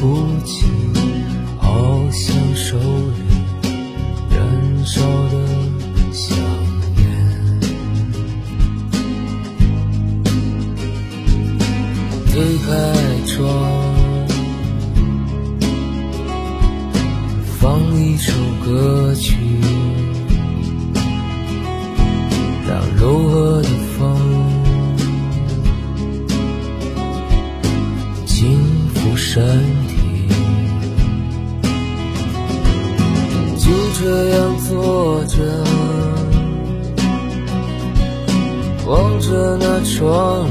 不起，好像手里燃烧的香烟。推开窗，放一首歌曲，让柔和的风轻拂身着，望着那窗外。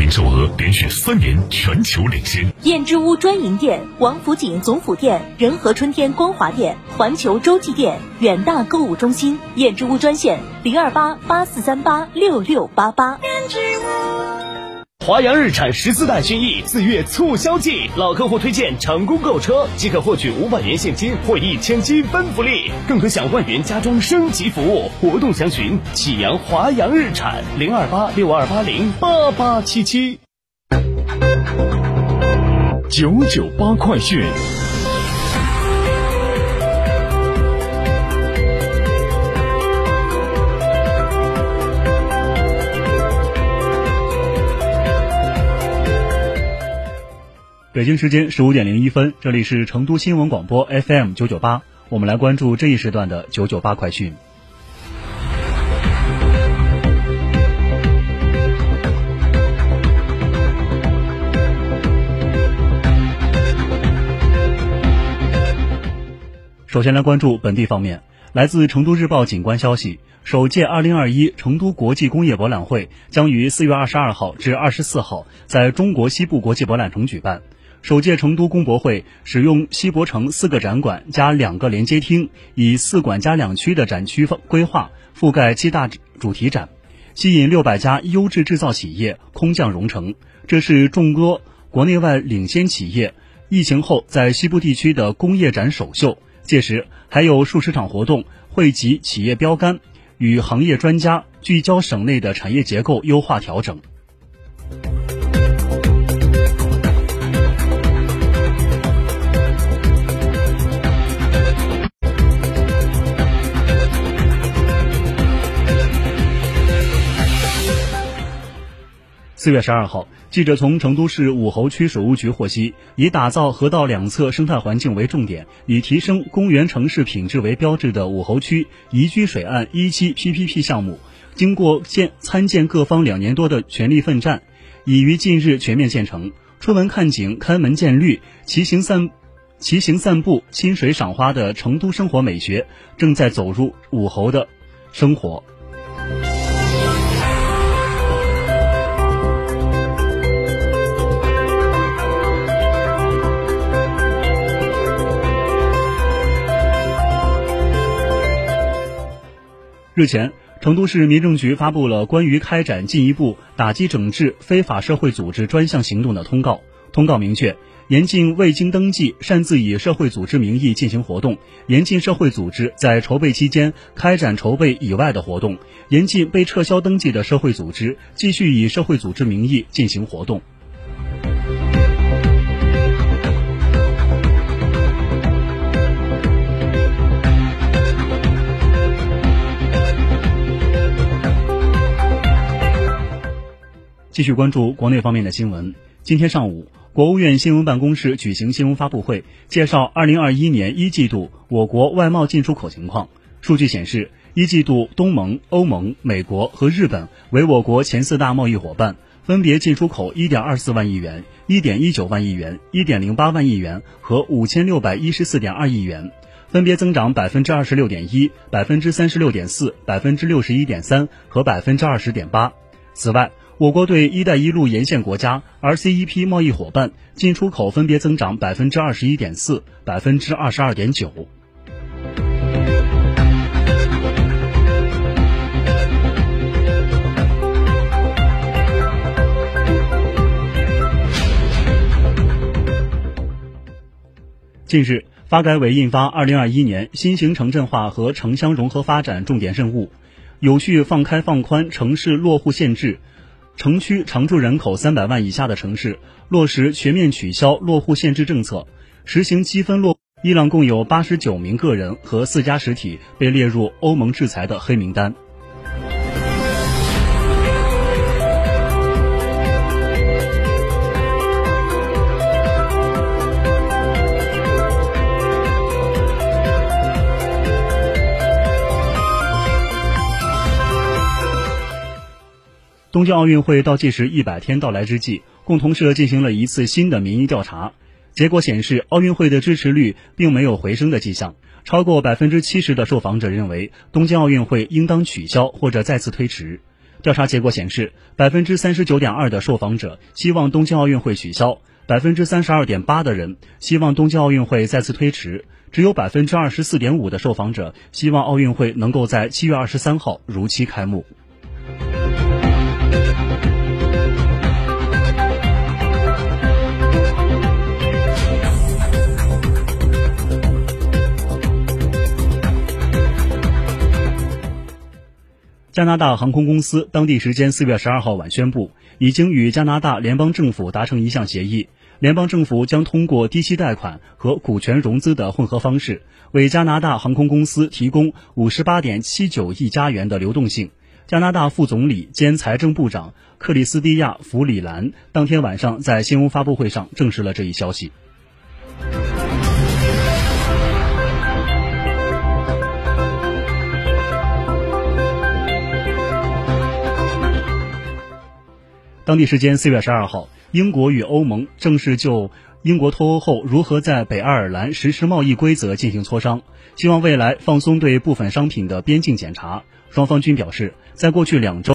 零售额连续三年全球领先。燕之屋专营店、王府井总府店、仁和春天光华店、环球洲际店、远大购物中心。燕之屋专线零二八八四三八六六八八。华阳日产十四代轩逸四月促销季，老客户推荐成功购车即可获取五百元现金或一千积分福利，更可享万元家装升级服务。活动详询启阳华阳日产零二八六二八零八八七七。九九八快讯。北京时间十五点零一分，这里是成都新闻广播 FM 九九八，我们来关注这一时段的九九八快讯。首先来关注本地方面，来自成都日报警观消息，首届二零二一成都国际工业博览会将于四月二十二号至二十四号在中国西部国际博览城举办。首届成都工博会使用西博城四个展馆加两个连接厅，以四馆加两区的展区规划，覆盖七大主题展，吸引六百家优质制造企业空降蓉城。这是众多国内外领先企业疫情后在西部地区的工业展首秀。届时还有数十场活动，汇集企业标杆与行业专家，聚焦省内的产业结构优化调整。四月十二号，记者从成都市武侯区水务局获悉，以打造河道两侧生态环境为重点，以提升公园城市品质为标志的武侯区宜居水岸一期 PPP 项目，经过建参建各方两年多的全力奋战，已于近日全面建成。出门看景、开门见绿、骑行散、骑行散步、亲水赏花的成都生活美学，正在走入武侯的生活。日前，成都市民政局发布了关于开展进一步打击整治非法社会组织专项行动的通告。通告明确，严禁未经登记擅自以社会组织名义进行活动；严禁社会组织在筹备期间开展筹备以外的活动；严禁被撤销登记的社会组织继续以社会组织名义进行活动。继续关注国内方面的新闻。今天上午，国务院新闻办公室举行新闻发布会，介绍2021年一季度我国外贸进出口情况。数据显示，一季度东盟、欧盟、美国和日本为我国前四大贸易伙伴，分别进出口1.24万亿元、1.19万亿元、1.08万亿元和5614.2亿元，分别增长26.1%、36.4%、61.3%和20.8%。此外，我国对“一带一路”沿线国家 RCEP 贸易伙伴进出口分别增长百分之二十一点四、百分之二十二点九。近日，发改委印发《二零二一年新型城镇化和城乡融合发展重点任务》，有序放开放宽城市落户限制。城区常住人口三百万以下的城市，落实全面取消落户限制政策，实行积分落伊朗共有八十九名个人和四家实体被列入欧盟制裁的黑名单。东京奥运会倒计时一百天到来之际，共同社进行了一次新的民意调查，结果显示，奥运会的支持率并没有回升的迹象。超过百分之七十的受访者认为，东京奥运会应当取消或者再次推迟。调查结果显示，百分之三十九点二的受访者希望东京奥运会取消，百分之三十二点八的人希望东京奥运会再次推迟，只有百分之二十四点五的受访者希望奥运会能够在七月二十三号如期开幕。加拿大航空公司当地时间四月十二号晚宣布，已经与加拿大联邦政府达成一项协议，联邦政府将通过低息贷款和股权融资的混合方式，为加拿大航空公司提供五十八点七九亿加元的流动性。加拿大副总理兼财政部长克里斯蒂亚·弗里兰当天晚上在新闻发布会上证实了这一消息。当地时间四月十二号，英国与欧盟正式就英国脱欧后如何在北爱尔兰实施贸易规则进行磋商，希望未来放松对部分商品的边境检查。双方均表示，在过去两周。